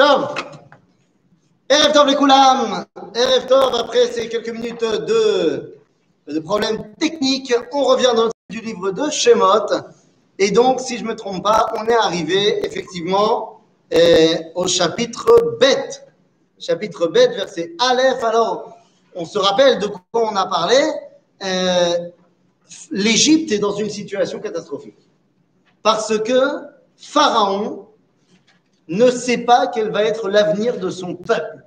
Tov. Erev les Koulam. Erev Tov, après ces quelques minutes de, de problèmes techniques, on revient dans du livre de Shemot. Et donc, si je ne me trompe pas, on est arrivé effectivement euh, au chapitre bête. Chapitre bête, verset Aleph. Alors, on se rappelle de quoi on a parlé. Euh, L'Égypte est dans une situation catastrophique. Parce que Pharaon ne sait pas quel va être l'avenir de son peuple.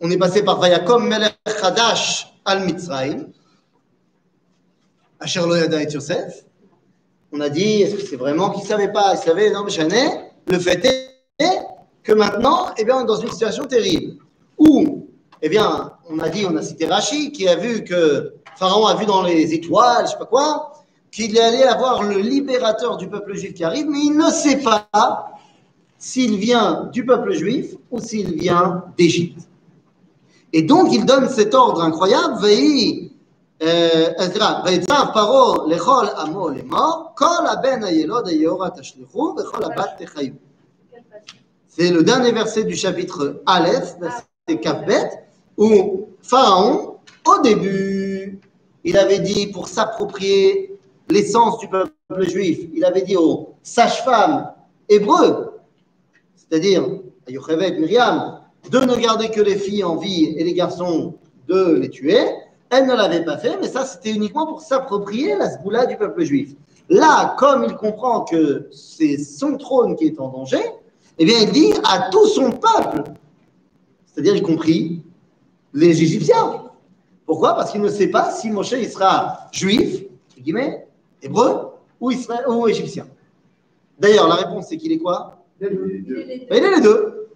On est passé par Vayakom Melech Hadash al Mitzrayim, Lo Yada et Yosef. On a dit, est-ce que c'est vraiment qu'il ne savait pas Il savait, non, mais Le fait est que maintenant, eh bien, on est dans une situation terrible. Où, eh bien, on a dit, on a cité Rachi, qui a vu que Pharaon a vu dans les étoiles, je sais pas quoi, qu'il allait avoir le libérateur du peuple juif qui arrive, mais il ne sait pas s'il vient du peuple juif ou s'il vient d'Égypte. Et donc, il donne cet ordre incroyable, c'est le dernier verset du chapitre Aleph, verset Kafbet, où Pharaon, au début, il avait dit pour s'approprier l'essence du peuple juif. Il avait dit aux sages-femmes hébreux, c'est-à-dire à Yocheved, Myriam, de ne garder que les filles en vie et les garçons de les tuer. Elle ne l'avait pas fait, mais ça c'était uniquement pour s'approprier la sboula du peuple juif. Là, comme il comprend que c'est son trône qui est en danger, eh bien il dit à tout son peuple, c'est-à-dire y compris les Égyptiens. Pourquoi? Parce qu'il ne sait pas si Moshe sera juif, guillemets, hébreu ou, ou égyptien. D'ailleurs, la réponse, c'est qu'il est quoi? Il est les deux.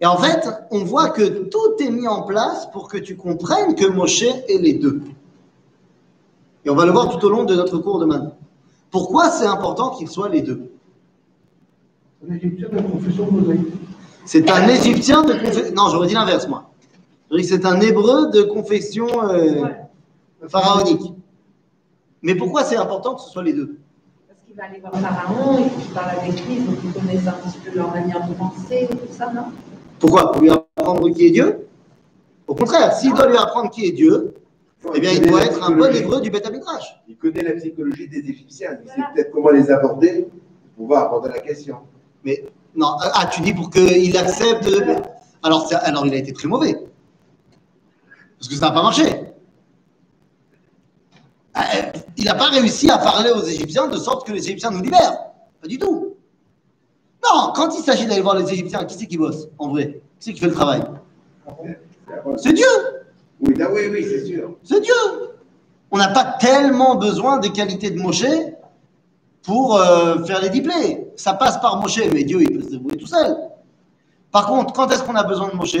Et en fait, on voit que tout est mis en place pour que tu comprennes que Moshe est les deux. Et on va le voir tout au long de notre cours de maintenant. Pourquoi c'est important qu'il soit les deux C'est un Égyptien de confession. Non, j'aurais dit l'inverse, moi. C'est un Hébreu de confession euh, pharaonique. Mais pourquoi c'est important que ce soit les deux va aller voir Pharaon, il faut parle avec lui, donc il connaît un petit peu leur manière de penser, tout ça, non? Pourquoi? Pour lui apprendre qui est Dieu? Au contraire, s'il doit lui apprendre qui est Dieu, eh bien, il doit être un bon hébreu du Beth Il connaît la psychologie des Égyptiens. Il sait peut-être comment les aborder pour pouvoir aborder la question. Mais non, ah, tu dis pour qu'il accepte. Alors, alors, il a été très mauvais. Parce que ça n'a pas marché. Il n'a pas réussi à parler aux Égyptiens de sorte que les Égyptiens nous libèrent. Pas du tout. Non, quand il s'agit d'aller voir les Égyptiens, qui c'est qui bosse en vrai? Qui c'est qui fait le travail? C'est Dieu. Oui, oui, oui, c'est sûr. C'est Dieu. On n'a pas tellement besoin des qualités de Moshe pour euh, faire les diplés. Ça passe par Moshe, mais Dieu, il peut se débrouiller tout seul. Par contre, quand est-ce qu'on a besoin de Moshe?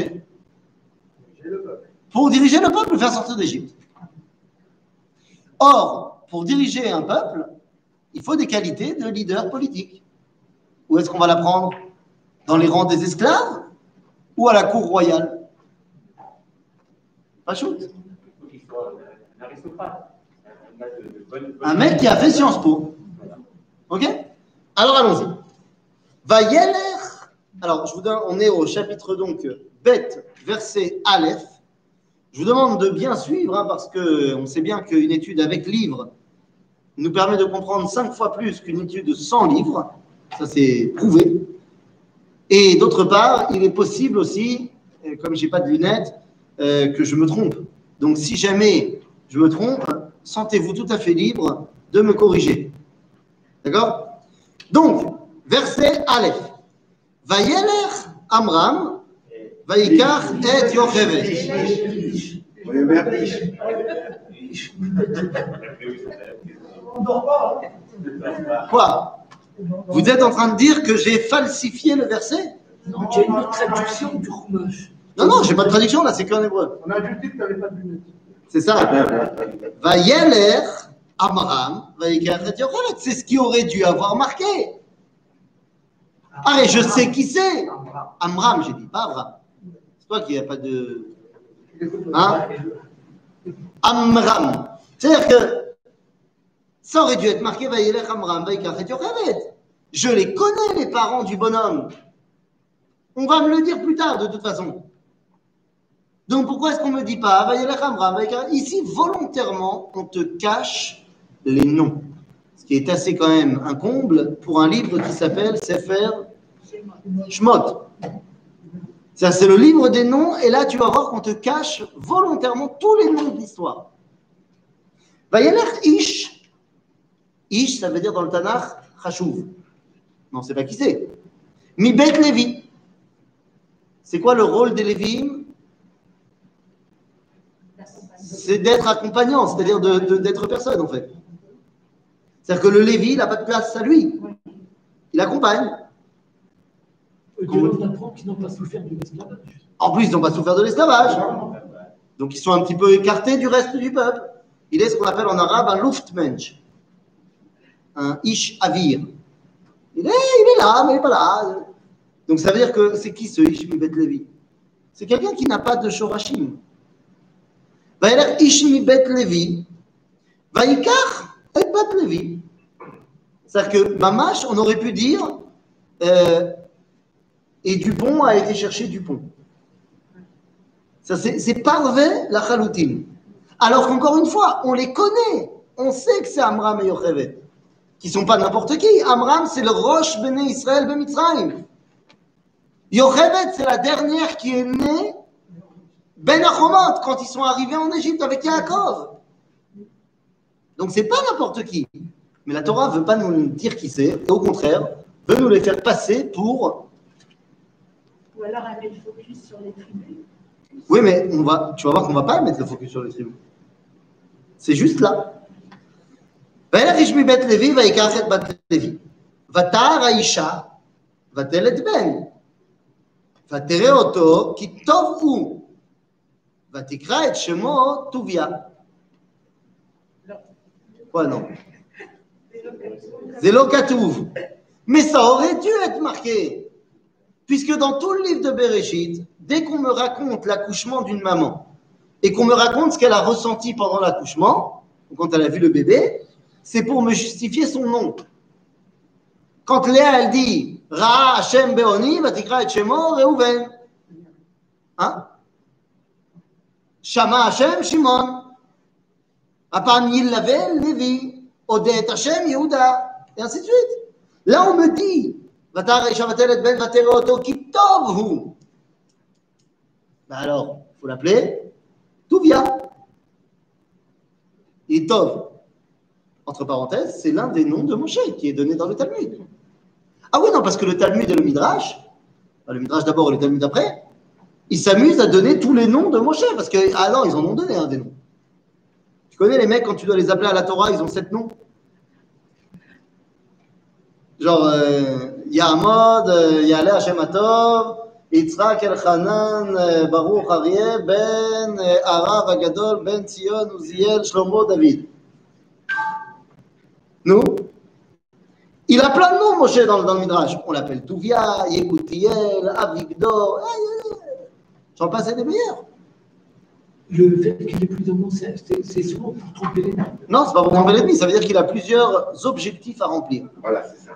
Pour diriger le peuple, le faire sortir d'Égypte. Or, pour diriger un peuple, il faut des qualités de leader politique. Où est-ce qu'on va l'apprendre Dans les rangs des esclaves ou à la cour royale? Pas shoot. Un mec qui a fait Sciences Po. Ok? Alors allons-y. Va Yeller. Alors, je vous donne, on est au chapitre donc bête, verset Aleph. Je vous demande de bien suivre hein, parce qu'on sait bien qu'une étude avec livre nous permet de comprendre cinq fois plus qu'une étude sans livre. Ça, c'est prouvé. Et d'autre part, il est possible aussi, euh, comme je n'ai pas de lunettes, euh, que je me trompe. Donc, si jamais je me trompe, sentez-vous tout à fait libre de me corriger. D'accord? Donc, verset Aleph. Vayeler Amram, Vaikar et Yocheved. Quoi? Vous êtes en train de dire que j'ai falsifié le verset? Non, j'ai une traduction du. Non, non, j'ai pas de traduction là, c'est qu'en hébreu. On a dit que tu n'avais pas de lunettes. C'est ça. Va Yeler Amram, c'est ce qui aurait dû avoir marqué. Ah, et je sais qui c'est. Amram, j'ai dit, pas Abraham. Toi qui n'as pas de. Hein? Amram. C'est-à-dire que ça aurait dû être marqué Vayelech Amram. Je les connais, les parents du bonhomme. On va me le dire plus tard, de toute façon. Donc pourquoi est-ce qu'on ne me dit pas Ici, volontairement, on te cache les noms. Ce qui est assez quand même un comble pour un livre qui s'appelle Sefer Shmot. C'est le livre des noms, et là, tu vas voir qu'on te cache volontairement tous les noms de l'histoire. Vayeler Ish. Ish, ça veut dire dans le Tanakh, Chashuv. Non, c'est pas qui c'est. Mibet Levi. C'est quoi le rôle des Lévim? C'est d'être accompagnant, c'est-à-dire d'être personne en fait. C'est-à-dire que le Lévi, il n'a pas de place à lui. Il accompagne. On apprend qu'ils n'ont pas souffert de l'esclavage. En plus, ils n'ont pas souffert de l'esclavage. Donc, ils sont un petit peu écartés du reste du peuple. Il est ce qu'on appelle en arabe un Luftmensch, un Ish Avir. Il est, il est là, mais il n'est pas là. Donc ça veut dire que c'est qui ce Ishmi Bet Levi? C'est quelqu'un qui n'a pas de Shorashim. Va Ishmi Bet Levi, va et Levi. C'est-à-dire que Mamash, on aurait pu dire, euh, et Dupont a été chercher Dupont. Ça, c'est parvé la chaloutine. Alors qu'encore une fois, on les connaît. On sait que c'est Amram et Yocheved qui sont pas n'importe qui. Amram, c'est le Roche Béné Israël Ben Mitzrayim. Yocheved, c'est la dernière qui est née Ben Achomot, quand ils sont arrivés en Égypte avec Yaakov. Donc c'est pas n'importe qui. Mais la Torah veut pas nous dire qui c'est, au contraire, veut nous les faire passer pour. Ou alors elle met le focus sur les tribus. Oui, mais on va, tu vas voir qu'on va pas mettre le focus sur les tribus. C'est juste là. וילך איש מבית לוי ויקח את בת לוי. ותער האישה ותלת בן. ותראה אותו כי טוב הוא. ותקרא את שמו טוביה. Quoi non C'est l'Okatouv. Mais ça aurait dû être marqué. Puisque dans tout le livre de Bereshit, dès qu'on me raconte l'accouchement d'une maman et qu'on me raconte ce qu'elle a ressenti pendant l'accouchement, quand elle a vu le bébé, c'est pour me justifier son nom. Quand Léa, elle dit Ra Hashem Beoni, Vatikra et Shemo, Reuven. Hein? Shama Hashem, Shimon. Apam Yilavel, Lévi. Odet Hashem, Yehuda. Et ainsi de suite. Là, on me dit Et Ben. Ben alors, il faut l'appeler Touvia. Il tov entre parenthèses, c'est l'un des noms de Moshe qui est donné dans le Talmud. Ah oui, non, parce que le Talmud et le Midrash, le Midrash d'abord et le Talmud après, ils s'amusent à donner tous les noms de Moshe, parce que, ah non, ils en ont donné un des noms. Tu connais les mecs, quand tu dois les appeler à la Torah, ils ont sept noms Genre, euh, Yahmod, euh, Yale Hashem Atov, Yitzhak Elchanan, euh, Baruch Aryeh, Ben euh, Arav Agadol, Ben Tzion, Uziel, Shlomo, David. Nous? Il a plein de noms, Moshe, dans, dans le Midrash. On l'appelle Touvia, Yekoutiel, Avigdor. J'en passe des meilleurs. Le fait qu'il ait plus de noms, c'est souvent pour tromper l'ennemi. Non, c'est pas pour tromper l'ennemi, ça veut dire qu'il a plusieurs objectifs à remplir. Voilà, c'est ça.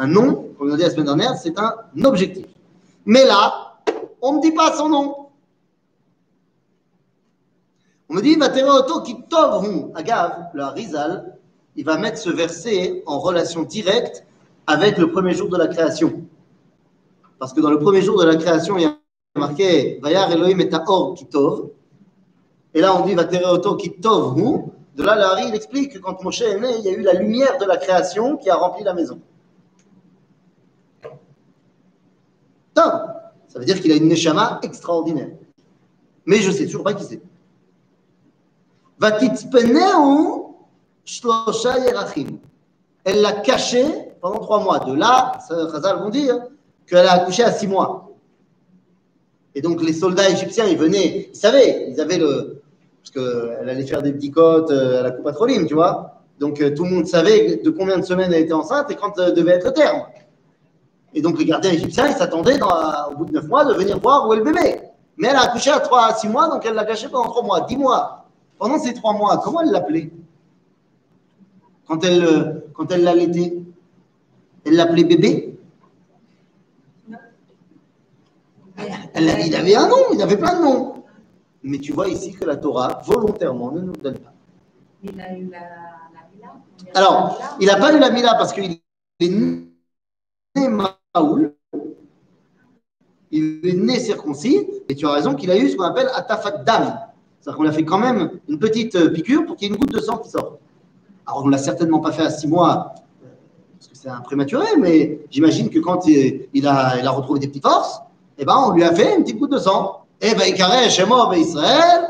Un nom, comme on a dit la semaine dernière, c'est un objectif. Mais là, on ne dit pas son nom. On me dit, va auto qui. Agav, le Rizal, il va mettre ce verset en relation directe avec le premier jour de la création. Parce que dans le premier jour de la création, il y a marqué Vayar Elohim et Or Kitov. Et là, on dit Vatereoto Kitov. De là, Larry, il explique que quand Moshe est né, il y a eu la lumière de la création qui a rempli la maison. Ça veut dire qu'il a une neshama extraordinaire. Mais je ne sais toujours pas qui c'est. Elle l'a caché pendant trois mois. De là, Khazal vont dire qu'elle a accouché à six mois. Et donc les soldats égyptiens, ils venaient, ils savaient, ils avaient le. Parce qu'elle allait faire des petits côtes euh, à la coupe patroline, tu vois. Donc euh, tout le monde savait de combien de semaines elle était enceinte et quand euh, devait être terme. Et donc les gardiens égyptiens, ils s'attendaient au bout de neuf mois de venir voir où est le bébé. Mais elle a accouché à trois à six mois, donc elle l'a caché pendant trois mois, dix mois. Pendant ces trois mois, comment elle l'appelait? Quand elle, quand elle l'allaitait? Elle l'appelait bébé? Elle il avait un nom, il avait plein de noms. Mais tu vois ici que la Torah, volontairement, ne nous donne pas. Il a eu la, la villa. Alors, il n'a pas eu la Mila parce qu'il est né Il est né circoncis. Et tu as raison qu'il a eu ce qu'on appelle Atafat Dam. C'est-à-dire qu'on a fait quand même une petite euh, piqûre pour qu'il y ait une goutte de sang qui sorte. Alors, on ne l'a certainement pas fait à six mois euh, parce que c'est un prématuré, mais j'imagine que quand il a, retrouvé des petites forces, eh ben, on lui a fait une petite goutte de sang. Eh ben, Ikareh, Shemo, ben, Israël.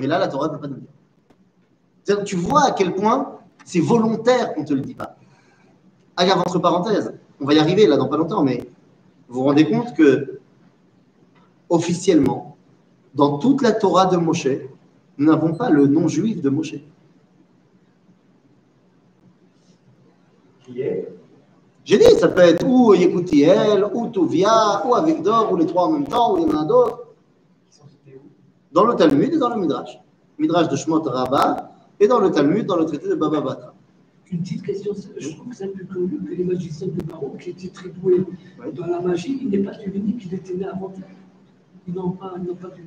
Mais là, la Torah ne peut pas nous dire. Tu vois à quel point c'est volontaire qu'on ne te le dit pas. Regarde, entre parenthèses, on va y arriver là dans pas longtemps, mais vous vous rendez compte que officiellement, dans toute la Torah de Moshe, nous n'avons pas le nom juif de Moshe. Qui est? J'ai dit, ça peut être ou Yekutiel, ou Tovia, ou Avigdor, ou les trois en même temps, ou il y en a d'autres. Dans le Talmud et dans le Midrash. Midrash de Shmot Rabbah et dans le Talmud, dans le traité de Baba Batra. Une petite question, je trouve que c'est plus connu que les magiciens de Baron qui étaient très doués Oui. dans la magie. Il n'est pas devenu qu'il était né avant. Ils n'ont pas, ils pas devenu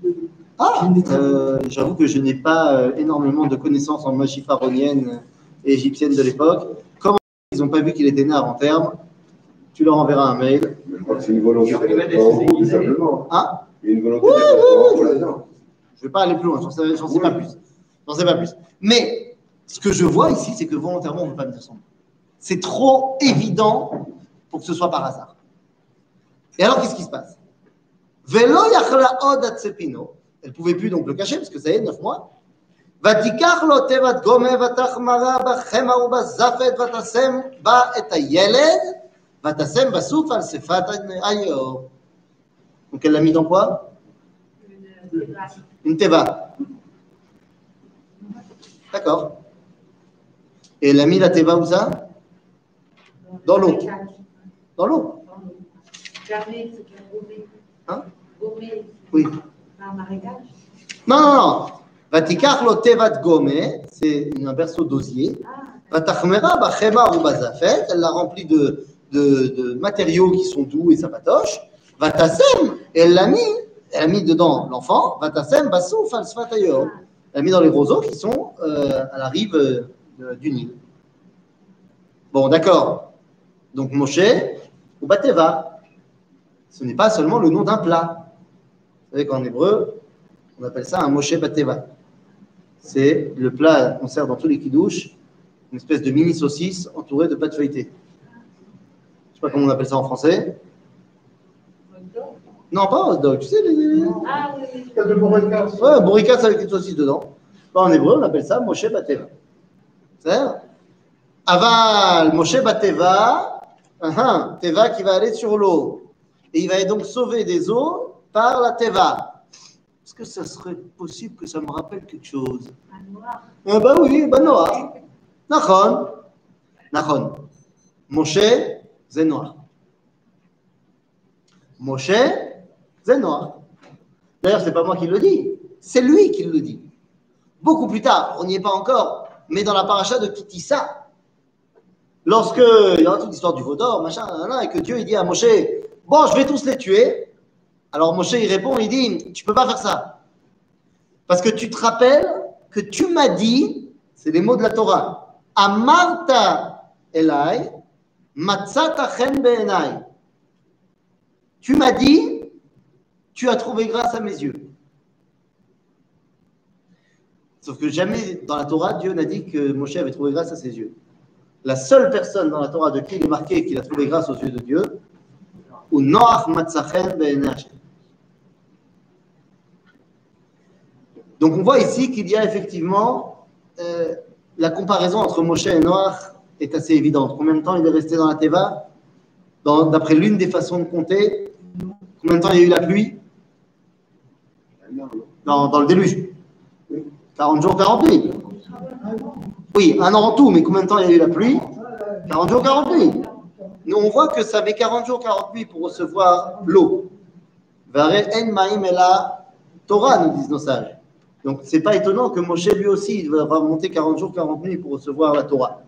qu'il Ah, euh, j'avoue que je n'ai pas euh, énormément de connaissances en magie pharaonienne et égyptienne de l'époque. Comment ils n'ont pas vu qu'il était né avant terme? Tu leur enverras un mail. Je crois que c'est une volonté tout simplement. Hein? Il y a une je-. Je ne vais pas aller plus loin, j'en sais, sais pas plus. J'en sais pas plus. Mais ce que je vois ici, c'est que volontairement, on ne veut pas me dire son nom. C'est trop évident pour que ce soit par hasard. Et alors, qu'est-ce qui se passe Velo yachla od atzepino. Elle ne pouvait plus donc le cacher, parce que ça y est, neuf mois. ותיקח לו תיבת גומה ותחמרה בחמא ובזפת ותשם בה את הילד ותשם בסוף על שפת היאור. Donc elle l'a mis dans quoi Une, une vache. Une teva. D'accord. Et elle a mis la teva où ça Dans l'eau. Dans l'eau. Hein Gommé, Oui. Non, non, non. Vatikach lo tevat gome, c'est un berceau d'osier. Vatachmera bachema ou bazafet, elle l'a rempli de, de, de matériaux qui sont doux et sapatoches. Vatasem, elle l'a mis, elle a mis dedans l'enfant. Vatasem basouf al. Elle l'a mis dans les roseaux qui sont euh, à la rive euh, de- du Nil. Bon, d'accord. Donc Moshe ou Bateva, ce n'est pas seulement le nom d'un plat. Vous savez qu'en hébreu, on appelle ça un Moshe Bateva. C'est le plat qu'on sert dans tous les kidouches, une espèce de mini saucisse entourée de pâte feuilletée. Je sais pas comment on appelle ça en français. hot dog. Non, pas hot dog, tu sais, les... Ah, oui, oui. Il y a de Boricas. Ouais, bourricasse avec une saucisse dedans. En hébreu, on appelle ça Moshe Bateva. C'est Aval, Moshe Bateva, uh Teva qui va aller sur l'eau. Et il va donc sauver des eaux par la Teva. Est-ce que ça serait possible que ça me rappelle quelque chose? Ah bah oui, bah Noah. Nachon. Nachon. Moshe, c'est noir. Moshe, c'est noir. D'ailleurs, c'est pas moi qui le dis, c'est lui qui le dit. Beaucoup plus tard, on n'y est pas encore, mais dans la paracha de Kitissa, lorsque il y aura toute l'histoire du veau d'or, machin, et que Dieu il dit à Moshe, bon, je vais tous les tuer. Alors Moshe il répond, il dit, tu peux pas faire ça, parce que tu te rappelles que tu m'as dit, c'est les mots de la Torah, Amarta Elai, Matzata. Tu m'as dit, tu as trouvé grâce à mes yeux. Sauf que jamais dans la Torah, Dieu n'a dit que Moshe avait trouvé grâce à ses yeux. La seule personne dans la Torah de qui il est marqué qu'il a trouvé grâce aux yeux de Dieu, ou Noach Matzachen Be'enai Hashem. Donc on voit ici qu'il y a effectivement euh, la comparaison entre Moshe et Noach est assez évidente. Combien de temps il est resté dans la Teva? D'après l'une des façons de compter, combien de temps il y a eu la pluie? Dans le déluge 40 jours, 40 nuits. Oui, un an en tout, mais combien de temps il y a eu la pluie? 40 jours, 40 nuits. Nous, on voit que ça met 40 jours, 40 nuits pour recevoir l'eau. La Torah, nous disent nos sages. Donc, c'est pas étonnant que Moshe, lui aussi, il va monter 40 jours, 40 nuits pour recevoir la Torah.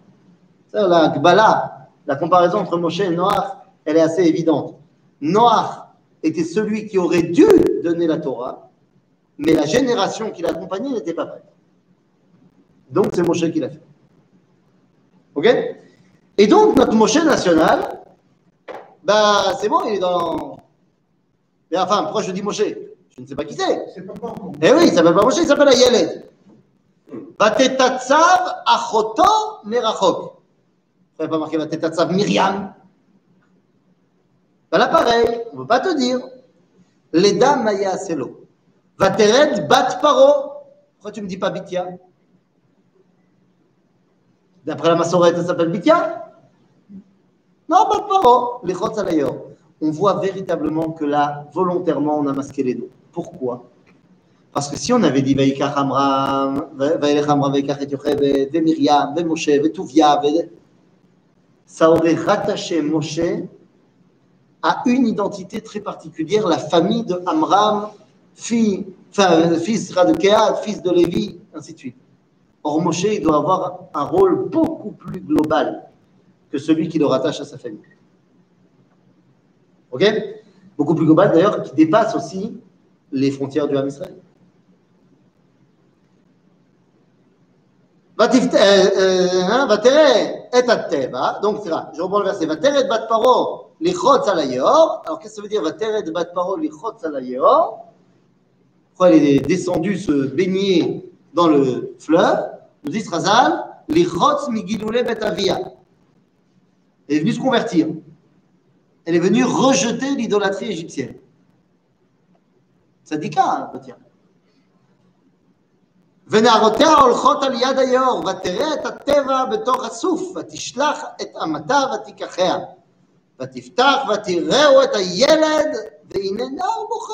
La Gbala, la comparaison entre Moshe et Noach, elle est assez évidente. Noach était celui qui aurait dû donner la Torah, mais la génération qui l'accompagnait n'était pas prête. Donc c'est Moshe qui l'a fait. Ok? Et donc notre Moshe national, bah c'est bon, il est dans. Mais enfin, pourquoi je dis Moshe? Je ne sais pas qui c'est. C'est. Eh oui, il s'appelle pas Moshe, il s'appelle Ayeled. Vatetatsav achoto merachok. Vous n'avez pas marqué Vatetatsav Myriam. Ben là, pareil, on ne peut pas te dire. Leda Maya Selo. Vatered Bat Paro. Pourquoi tu ne me dis pas Bitia D'après la massorette, ça s'appelle Bitia Non, Bat Paro. Les Chotzalayor. On voit véritablement que là, volontairement, on a masqué les dos. Pourquoi? Parce que si on avait dit Vaikach Amram, Vailech Amram, Vaikach et Yocheved, Ve Myriam, Moshe, Tuvia, Ve- ça aurait rattaché Moshe à une identité très particulière, la famille de Amram, fille, enfin, fils fils de Lévi, ainsi de suite. Or, Moshe, il doit avoir un rôle beaucoup plus global que celui qui le rattache à sa famille. Ok? Beaucoup plus global d'ailleurs, qui dépasse aussi les frontières du Ham Israël. Euh, euh, hein, hein. Donc, je reprends le verset. Vateret bat paro lichot alayor. Alors, qu'est-ce que ça veut dire bat paro lichot Pourquoi elle est descendue se baigner dans le fleuve Nous dit Razal, לחוץ מגילולי בית אביה. Elle est venue se convertir. Elle est venue rejeter l'idolâtrie égyptienne. צדיקה, בתיה. ונערותיה הולכות על יד היאור, ותראה את הטבע בתוך הסוף, ותשלח את אמתה ותיקחיה. ותפתח ותראהו את הילד, והנה נער בוכה.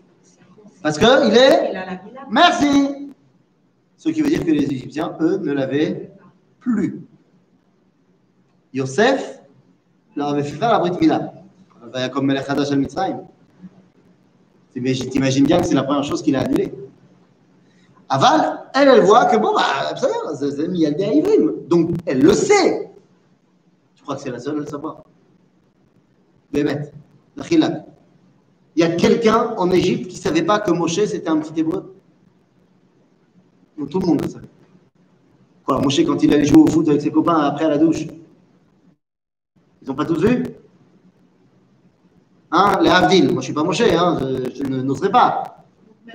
est qu'il est la. Merci. Ce qui veut dire que les Égyptiens, eux, ne l'avaient plus. Yosef leur avait fait faire la Brit Mila. Ben, Comme Melech Hadash al Mitzrayim. T'imagines bien que c'est la première chose qu'il a annulée. Aval, elle, elle voit que bon, bah, ça y est, c'est- Miyaldé Aïvrim. Donc, elle le sait. Je crois que c'est la seule à le savoir? Bémet, Dakhilak. Il y a quelqu'un en Égypte qui ne savait pas que Moshe c'était un petit hébreu? Tout le monde le savait. Quoi, Moshe, quand il allait jouer au foot avec ses copains après à la douche, ils n'ont pas tous vu? Hein, les Havdil, moi je ne suis pas Moshe, hein, je, je n'oserais pas.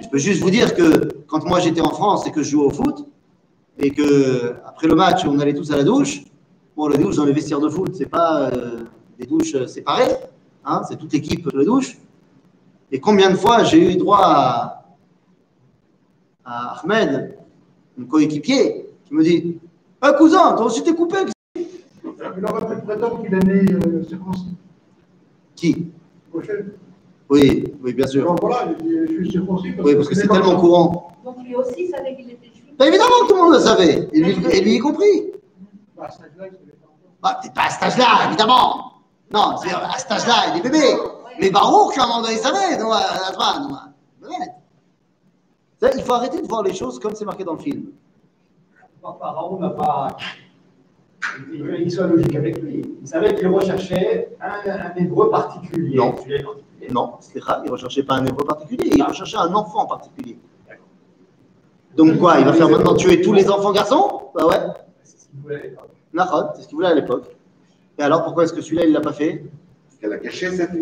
Je peux juste vous dire que quand moi j'étais en France et que je jouais au foot, et que après le match on allait tous à la douche, bon, la douche dans les vestiaires de foot, c'est pas euh, des douches euh, séparées, hein, c'est toute l'équipe de la douche. Et combien de fois j'ai eu droit à, à Ahmed, mon coéquipier, qui me dit Ah, cousin, toi aussi t'es coupé Il aurait pu prétendre qu'il est né euh, circoncis. Qui? Oui, oui, bien sûr. Alors voilà, je suis circoncis. Oui, parce que c'est tellement courant. Donc lui aussi savait qu'il était juif. Bah, évidemment, tout le monde le savait, et lui, et lui y compris. Bah, à cet âge-là, il savait pas encore. Bah, pas à cet âge-là, évidemment. Non, c'est à cet âge-là, il est bébé. Mais Baruch, à un moment donné. Ça, Il faut arrêter de voir les choses comme c'est marqué dans le film. Pharaon n'a pas. Qu'il soit logique avec lui. Il savait qu'il recherchait un, un hébreu particulier. Non. Non, Slicha, il ne recherchait pas un hébreu particulier, il recherchait un enfant particulier. Donc quoi, il va faire maintenant tuer tous les enfants garçons? Bah ouais, C'est ce qu'il voulait à l'époque. C'est ce qu'il voulait à l'époque. Et alors pourquoi est-ce que celui-là, il ne l'a pas fait? Parce qu'elle a caché cette.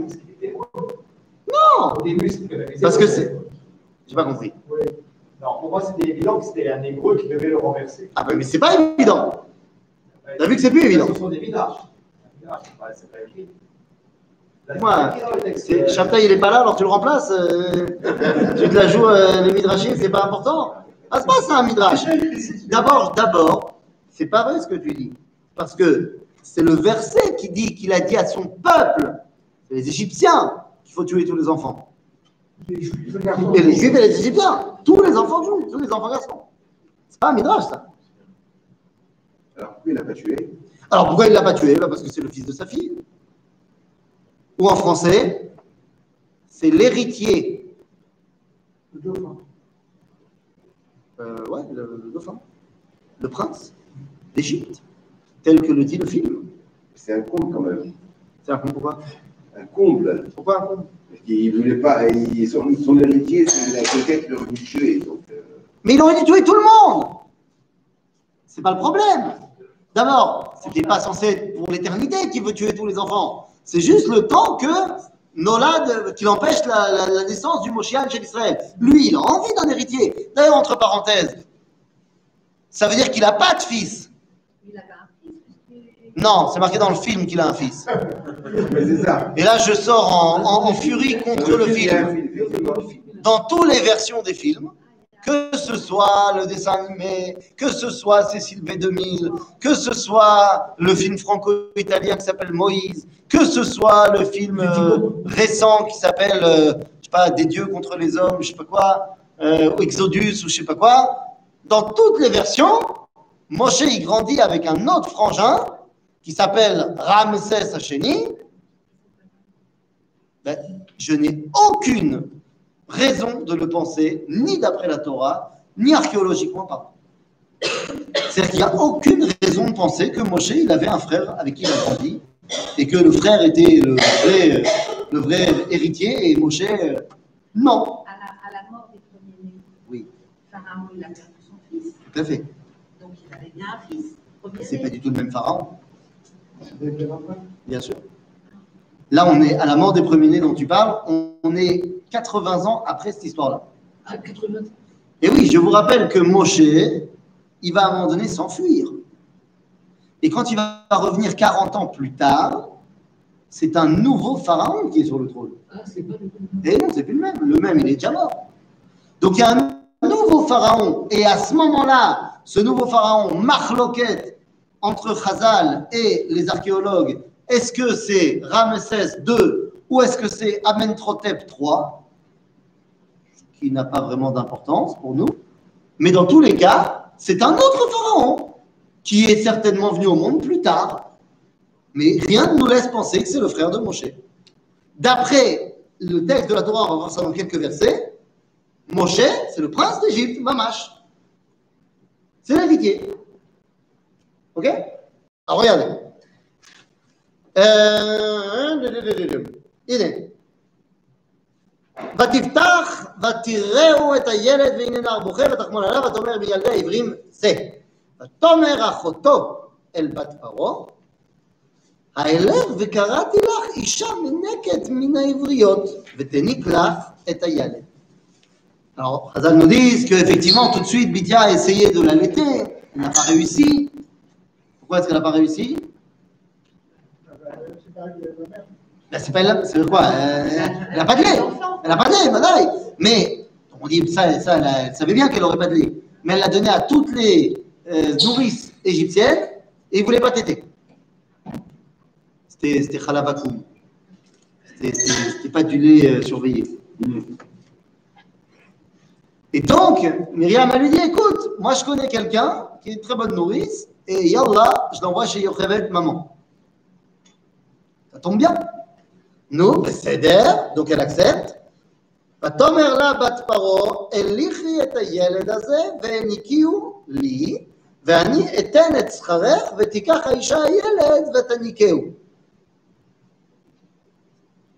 Non Parce que c'est- J'ai pas compris. Oui. Non, pour moi, c'était évident que c'était un hébreu qui devait le renverser. Ah bah mais c'est pas évident. T'as vu que c'est plus évident. Ce sont des midrash, c'est pas- écrit. Moi, Shabtai, il est pas là, alors tu le remplaces. euh, tu te la joues euh, les midrashim, c'est pas important. Ah, c'est pas ça un midrash. D'abord, d'abord, c'est pas vrai ce que tu dis. Parce que c'est le verset qui dit qu'il a dit à son peuple, les Égyptiens, qu'il faut tuer tous les enfants. Les Juifs, Et les Juifs et les Égyptiens, tous les enfants jouent, tous les enfants garçons. C'est pas un midrash ça. Alors pourquoi il n'a pas tué Alors pourquoi il l'a pas tué? Bah, Parce que c'est le fils de sa fille. Ou en français, c'est l'héritier. Le dauphin. Euh, ouais, le, le dauphin. Le prince d'Égypte, tel que le dit le film. C'est un comble quand même. C'est un con pourquoi? Un comble. Pourquoi un Parce qu'il voulait pas. il- son, son héritier, c'est la- quelqu'un qui l'aurait voulu tuer. Donc, euh, Mais il aurait dû tuer tout le monde C'est pas le problème. D'abord, c'était pas censé être pour l'éternité qu'il veut tuer tous les enfants. C'est juste le temps que Nolad, qu'il empêche la, la- la naissance du Moshiach chez Israël. Lui, il a envie d'un héritier. D'ailleurs, entre parenthèses, ça veut dire qu'il n'a pas de fils. Il avait un fils. Non, c'est marqué dans le film qu'il a un fils. Et là, je sors en, en- en furie contre le film. Dans toutes les versions des films, que ce soit le dessin animé, que ce soit Cécile B2000, que ce soit le film franco-italien qui s'appelle Moïse, que ce soit le film euh, récent qui s'appelle, euh, je sais pas, Des dieux contre les hommes, je sais pas quoi, euh, ou Exodus ou je sais pas quoi, dans toutes les versions, Moshe il grandit avec un autre frangin qui s'appelle Ramsès Hacheni. Ben, je n'ai aucune raison de le penser, ni d'après la Torah, ni archéologiquement parlant. C'est-à-dire qu'il n'y a aucune raison de penser que Moshe, il avait un frère avec qui il a grandi, et que le frère était le vrai, le vrai héritier, et Moshe, euh, non. À la, à la mort des premiers-nés, Oui, Pharaon, il a perdu son fils. tout à fait. Donc il avait bien un fils. C'est pas du tout le même pharaon, bien sûr. Là, on est à la mort des premiers-nés dont tu parles, on, est 80 ans après cette histoire-là. À 80 Et oui, je vous rappelle que Moshe, il va à un moment donné s'enfuir. Et quand il va revenir 40 ans plus tard, c'est un nouveau pharaon qui est sur le trône. Ah, c'est pas le Et non, c'est plus le même. Le même, il est déjà mort. Donc il y a un nouveau pharaon. Et à ce moment-là, ce nouveau pharaon, Marloquet, entre Chazal et les archéologues, est-ce que c'est Ramsès II ou est-ce que c'est Amenhotep III Qui n'a pas vraiment d'importance pour nous. Mais dans tous les cas, c'est un autre pharaon qui est certainement venu au monde plus tard. Mais rien ne nous laisse penser que c'est le frère de Moshe. D'après le texte de la Torah, on va voir ça dans quelques versets, Moshe, c'est le prince d'Égypte, Mamash. C'est l'héritier. Ok Alors regardez. Euh... הנה. ותפתח ותראו את הילד והנה נער בוכה ותחמול עליו ותאמר מילדי העברים זה. ותאמר אחותו אל בת פרעה האלך וקראתי לך אישה מנקת מן העבריות ותניק לך את הילד. Alors, Hazal nous dit qu'effectivement, tout de suite, Bidya a essayé de l'allaiter, elle n'a pas réussi. Pourquoi est-ce qu'elle n'a pas réussi? Ben, c'est elle, quoi euh, Elle n'a pas de lait. Elle n'a pas de lait, badaï. Mais, on dit ça, elle, a- savait bien qu'elle n'aurait pas de lait. Mais elle l'a donné à toutes les euh, nourrices égyptiennes et ils ne voulaient pas téter. C'était khalavakoum. C'était pas du lait euh, surveillé. Et donc, Myriam, elle lui dit, écoute, moi je connais quelqu'un qui est une très bonne nourrice, et Yallah, je l'envoie chez Yocheved, maman. Ça tombe bien. Nous, בסדר, donc elle accepte. ותאמר לה בת פרעה, הליכי את הילד הזה והניקיהו לי, ואני אתן את שכרך ותיקח האישה הילד ותניקהו.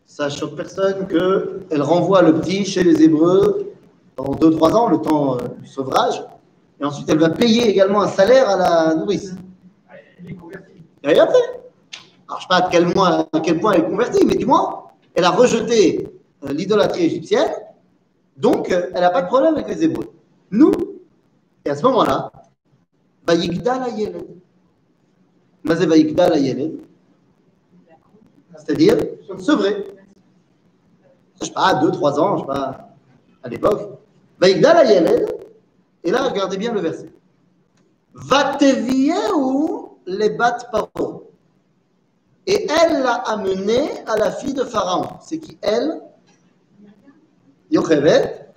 Ça choque personne qu'elle renvoie le petit chez les Hébreux pendant 2-3 ans, le temps euh, du sevrage, et ensuite elle va payer également un salaire à la nourrice. Elle est convertie. Elle. Alors, je ne sais pas à quel, point, elle est convertie, mais du moins, elle a rejeté euh, l'idolâtrie égyptienne, donc euh, elle n'a pas de problème avec les Hébreux. Nous, et à ce moment-là, Vayigdal Ayeled. C'est-à-dire sevré. Je sais pas, 2-3 ans, je sais pas, à l'époque. Vayigdal Ayeled, et là, regardez bien le verset. Vatevieu les bat paro. Et elle l'a amené à la fille de Pharaon. C'est qui elle? Yocheved,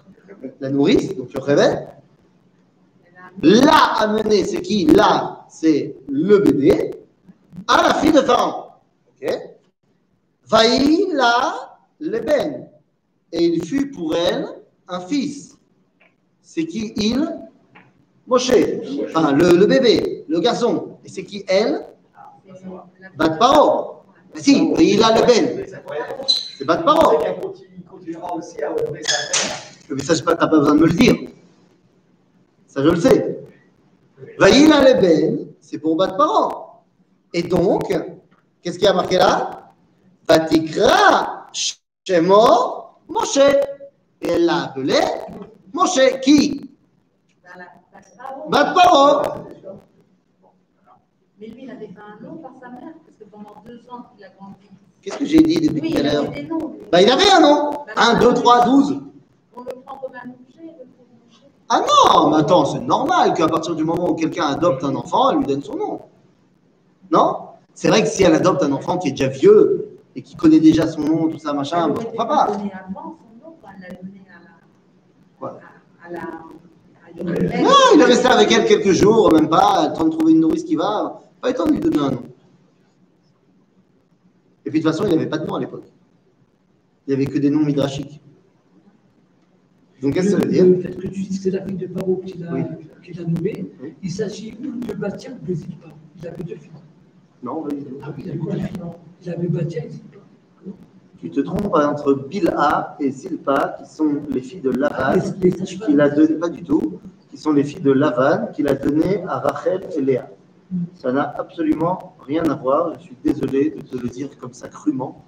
la nourrice, donc Yocheved. L'a amené, c'est qui? Là, c'est le bébé, à la fille de Pharaon. Vaï la. Et il fut pour elle un fils. C'est qui il? Moshe. Enfin, le, bébé, le garçon. Et c'est qui elle? Bat Paro. Mais si, il a le ben. C'est Bat Paro. Il. Mais tu n'as pas besoin de me le dire. Ça, je le sais. Vaïl a le ben, c'est pour Bat Paro. Et donc, qu'est-ce qui a marqué là? Vatikra Shemo Moshe. Et elle l'a appelé Moshe. Qui? La- la- Bat Paro. Mais lui, il avait fait un nom par sa mère, parce que pendant deux ans qu'il a grandi. Qu'est-ce que j'ai dit depuis Oui, tout à il l'heure? Bah, il avait un nom. 1, 2, 3, 12. On le prend comme un objet. Ah non, mais attends, c'est normal qu'à partir du moment où quelqu'un adopte un enfant, elle lui donne son nom. Non? C'est vrai que si elle adopte un enfant qui est déjà vieux et qui connaît déjà son nom, tout ça, machin, Elle bah, pourquoi pu pas? lui donner avant son nom, elle l'a donné à la. Quoi? À, à la. à Yocheved. Non, il est resté avec elle quelques jours, même pas, en train de trouver une nourrice qui va. Pas le temps de lui donner un nom. Et puis de toute façon, il n'avait pas de nom à l'époque. Il n'y avait que des noms midrashiques. Donc qu'est-ce que ça veut dire? Le fait que tu dis que c'est la fille de Paro qui l'a Oui. nommée, Oui. il s'agit de Bastien ou de Zilpa? Il avait deux filles. Non, vas-y. Ah oui, il avait deux filles. Il avait Bastien et Zilpa. Tu te trompes entre Bilha et Zilpa, qui sont les filles de Lavan. Qu'il a donné, pas du tout, qui sont les filles de Lavan, qu'il a donné à Rachel et Léa. Ça n'a absolument rien à voir, je suis désolé de te le dire comme ça crûment,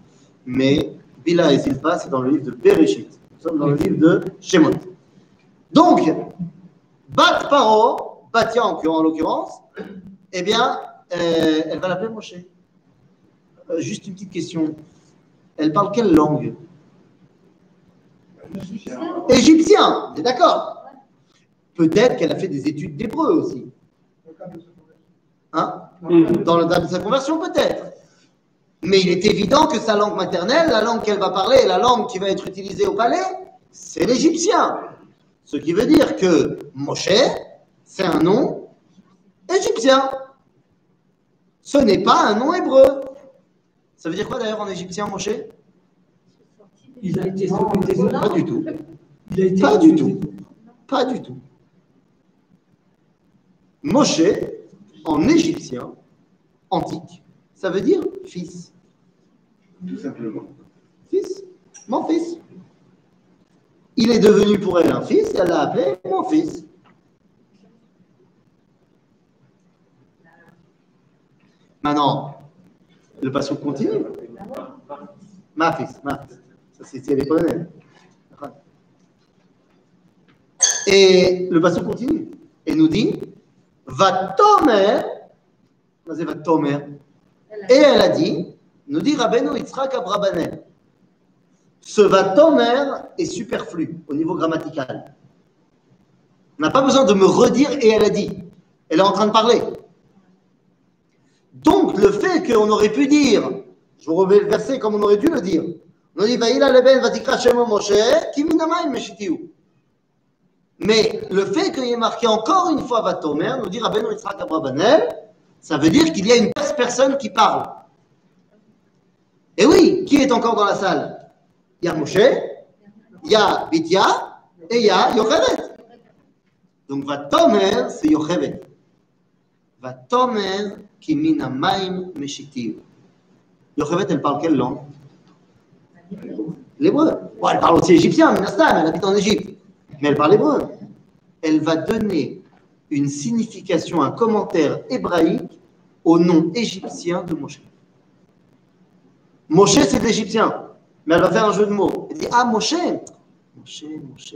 mais Bila et Zilpa, c'est dans le livre de Bereshit. Nous sommes dans le livre de Shemot. Donc, Bat Paro, Batia en, en l'occurrence, eh bien, euh, elle va l'appeler Moshe. Euh, juste une petite question. Elle parle quelle langue Égyptien, t'es d'accord Peut-être qu'elle a fait des études d'hébreu aussi. Hein Dans le date de sa conversion, peut-être. Mais il est évident que sa langue maternelle, la langue qu'elle va parler, la langue qui va être utilisée au palais, c'est l'égyptien. Ce qui veut dire que Moshe, c'est un nom égyptien. Ce n'est pas un nom hébreu. Ça veut dire quoi d'ailleurs en égyptien, Moshe Il a été sauvé. Pas du tout. Il a été Pas du tout. Pas du tout. Moshe, en égyptien, antique, ça veut dire fils. Tout simplement. Fils. Mon fils. Il est devenu pour elle un fils, elle l'a appelé mon fils. Maintenant, le passage continue. Ça, c'est c'est les. Et le passage continue. Et nous dit Va tomer. Va tomer. Elle a- Et elle a dit, nous dit Rabbeinu Yitzhak Abrabanel, ce vatomer est superflu au niveau grammatical. On n'a pas besoin de me redire et elle a dit. Elle est en train de parler. Donc, le fait qu'on aurait pu dire, je vous remets le verset comme on aurait dû le dire, on dit meshitiu. Mais le fait qu'il y ait marqué encore une fois Vatomer, nous dit Rabbeinu Yitzhak Abrabanel, ça veut dire qu'il y a une personne qui parle. Et oui, qui est encore dans la salle? Il y a Moshe, il y a Bithia et il y a Yocheved. Donc Vatomer, c'est Yocheved. Vatomer Yocheved, elle parle quelle langue L'hébreu. Elle parle aussi égyptien, Minastam, elle habite en Égypte. Mais elle parle hébreu. Elle va donner une signification, un commentaire hébraïque au nom égyptien de Moshe. Moshe, c'est l'égyptien. Mais elle va faire un jeu de mots. Elle dit Ah, Moshe Moshe, Moshe.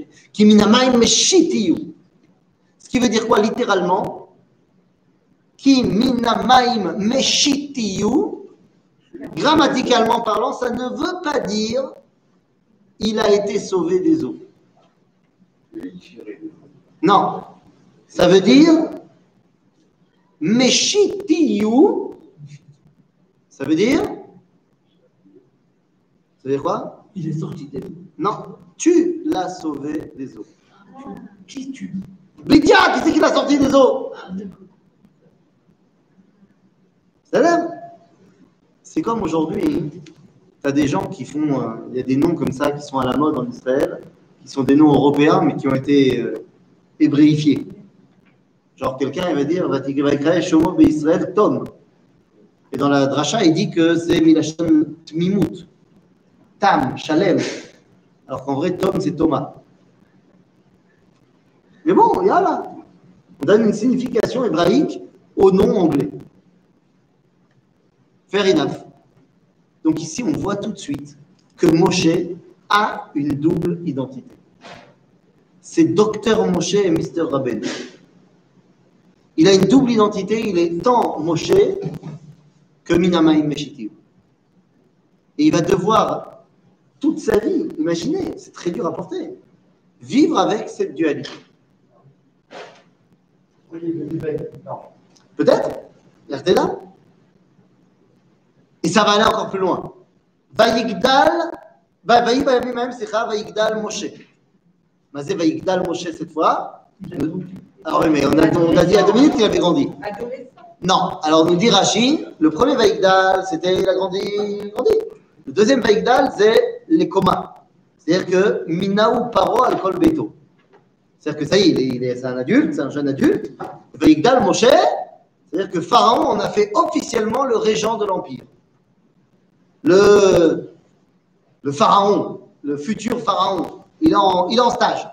Ce qui veut dire quoi littéralement? Ki minamaim meshitiyu. Grammaticalement parlant, ça ne veut pas dire il a été sauvé des eaux. Non. Ça veut dire Meshitiyu. Ça veut dire Ça veut dire quoi? Il est sorti des eaux. Non, tu l'as sauvé des eaux. Qui tue? Lydia, qui c'est qui l'a sorti des eaux? Ah. C'est comme aujourd'hui, tu as des gens qui font, euh, il y a des noms comme ça qui sont à la mode en Israël, qui sont des noms européens mais qui ont été euh, hébréifiés. Genre quelqu'un il va dire, va créer Shomo Israël Tom. Et dans la dracha, il dit que c'est Milachon Tmimut, Tam, Shalem. Alors qu'en vrai, Tom, c'est Thomas. Mais bon, il y a là. On donne une signification hébraïque au nom anglais. Fair enough. Donc ici, on voit tout de suite que Moshe a une double identité. C'est Docteur Moshe et Mister Rabben. Il a une double identité, il est tant Moshe que Minamaim Meshitiv. Et il va devoir, toute sa vie, imaginez, c'est très dur à porter, vivre avec cette dualité. Oui. Peut-être là. Ça va aller encore plus loin. Vaïgdal, Vaïgdal Moshe. Mais c'est Vaïgdal Moshe cette fois. Ah oui, mais on a, on a dit à deux minutes qu'il avait grandi. Non, alors nous dit Rashi, le premier Vaïgdal, c'était il a grandi, grandi. Le deuxième Vaïgdal, c'est les comas. C'est-à-dire que Minaou Paro al Kol Beto. C'est-à-dire que ça y est, il est, il est- c'est un adulte, c'est un jeune adulte. Vaïgdal Moshe, c'est-à-dire que Pharaon en a fait officiellement le régent de l'Empire. Le, le Pharaon, le futur Pharaon, il est en, il est en stage.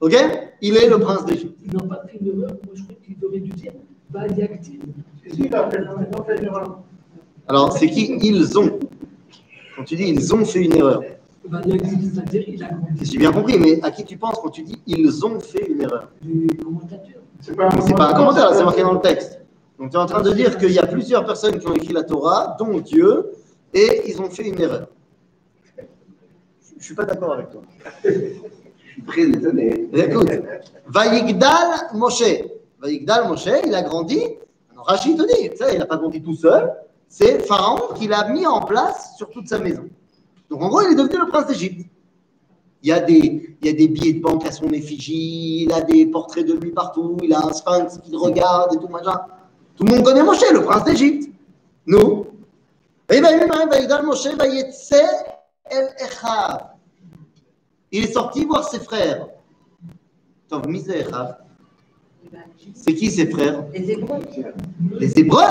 Ok? Il est le prince d'Égypte. Ils n'ont pas une erreur. Moi, je crois qu'ils auraient dû dire Badiactive. Si, il a fait, il a fait une erreur. Alors, c'est qui? Ils ont. Quand tu dis ils ont fait une erreur, Badiactive, c'est-à-dire il a grandi. j'ai bien compris, mais à qui tu penses quand tu dis ils ont fait une erreur? Du commentateur. C'est pas un C'est pas un commentaire, c'est marqué dans le texte. Donc tu es en train de dire qu'il y a plusieurs personnes qui ont écrit la Torah, dont Dieu, et ils ont fait une erreur. Je ne suis pas d'accord avec toi. Je suis très étonné. Écoute, Vaïgdal Moshe. Vaïgdal Moshe, il a grandi. Alors, Rachid te dit, sais, il n'a pas grandi tout seul. C'est Pharaon qui l'a mis en place sur toute sa maison. Donc en gros, il est devenu le prince d'Égypte. Il y, a des, il y a des billets de banque à son effigie, il a des portraits de lui partout, il a un sphinx qui le regarde et tout machin. Tout le monde connaît Moshe, le prince d'Égypte. Nous. Ben, ben, il est sorti voir ses frères. C'est qui ses frères? Les Hébreux. Les Hébreux?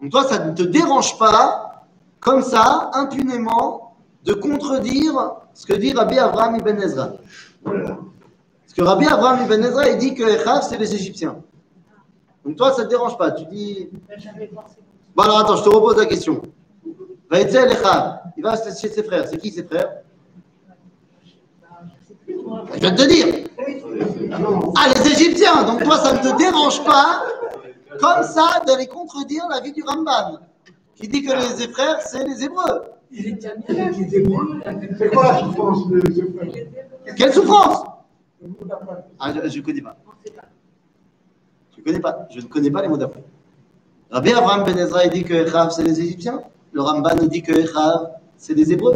Donc toi, ça ne te dérange pas, comme ça, impunément, de contredire ce que dit Rabbi Avraham Ibn Ezra. Parce que Rabbi Avraham Ibn Ezra, il dit que Echav, c'est les Égyptiens. Donc toi, ça ne te dérange pas. Tu dis... Ben, Bon alors attends, je te repose la question. Il va chez ses frères. C'est qui ses frères? Je. Je vais te dire. Ah, les Égyptiens Donc toi, ça ne te dérange pas, comme ça, d'aller contredire la vie du Ramban, qui dit que les frères, c'est les Hébreux. C'est quoi la souffrance de ce frère Quelle souffrance? Ah, je ne connais pas. Je ne connais pas. Je ne connais pas les mots d'après. Rabbi Abraham Ben Ezra, il dit que Echav, c'est les Égyptiens. Le Ramban, il dit que Echav, c'est les Hébreux.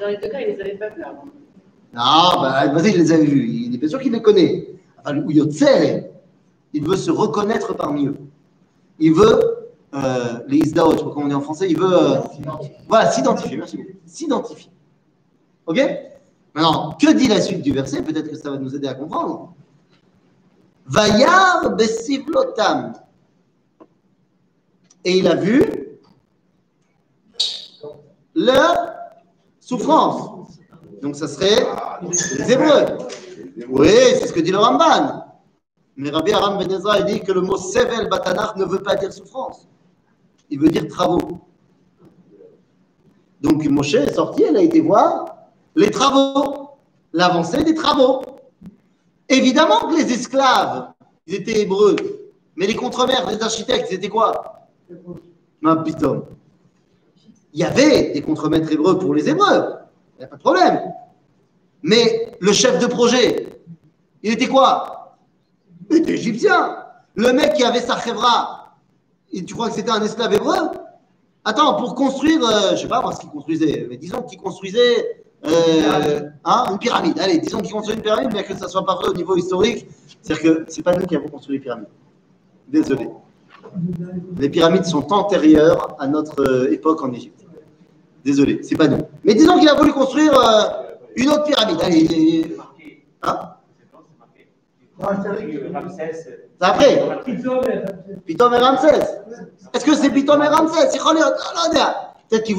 Dans les deux cas, ils les avaient pas vus avant. Non, bah, vas-y, il les avait vus. Il est bien sûr qu'il les connaît. Enfin, Yotzer, il veut se reconnaître parmi eux. Il veut, euh, les Isdaot, je sais pas comment on dit en français, il veut, euh, voilà, s'identifier, merci beaucoup. S'identifier. Ok? Maintenant, que dit la suite du verset? Peut-être que ça va nous aider à comprendre. Vayar besivlotam. Et il a vu leur souffrance. Donc ça serait les Hébreux. Oui, c'est ce que dit le Ramban. Mais Rabbi Aram Ben Ezra dit que le mot Sevel Batanach ne veut pas dire souffrance. Il veut dire travaux. Donc Moshe est sorti, elle a été voir les travaux, l'avancée des travaux. Évidemment que les esclaves, ils étaient hébreux. Mais les contremaires, les architectes, c'était quoi? Il y avait des contremaîtres hébreux pour les hébreux. Il n'y a pas de problème. Mais le chef de projet, il était quoi? Il était égyptien. Le mec qui avait sa chevra, tu crois que c'était un esclave hébreu? Attends, pour construire, euh, je sais pas moi ce qu'ils construisaient, mais disons qu'ils construisaient euh, hein, une pyramide. Allez, disons qu'ils construisent une pyramide, bien que ça soit pas vrai au niveau historique. C'est-à-dire que c'est pas nous qui avons construit les pyramides. Désolé. Les pyramides sont antérieures à notre euh, époque en Égypte. Désolé, c'est pas nous. Mais disons qu'il a voulu construire euh, une autre pyramide. Allez, hein? après. Et Ramsès. Est-ce que c'est Pithom et Ramsès? Peut-être qu'il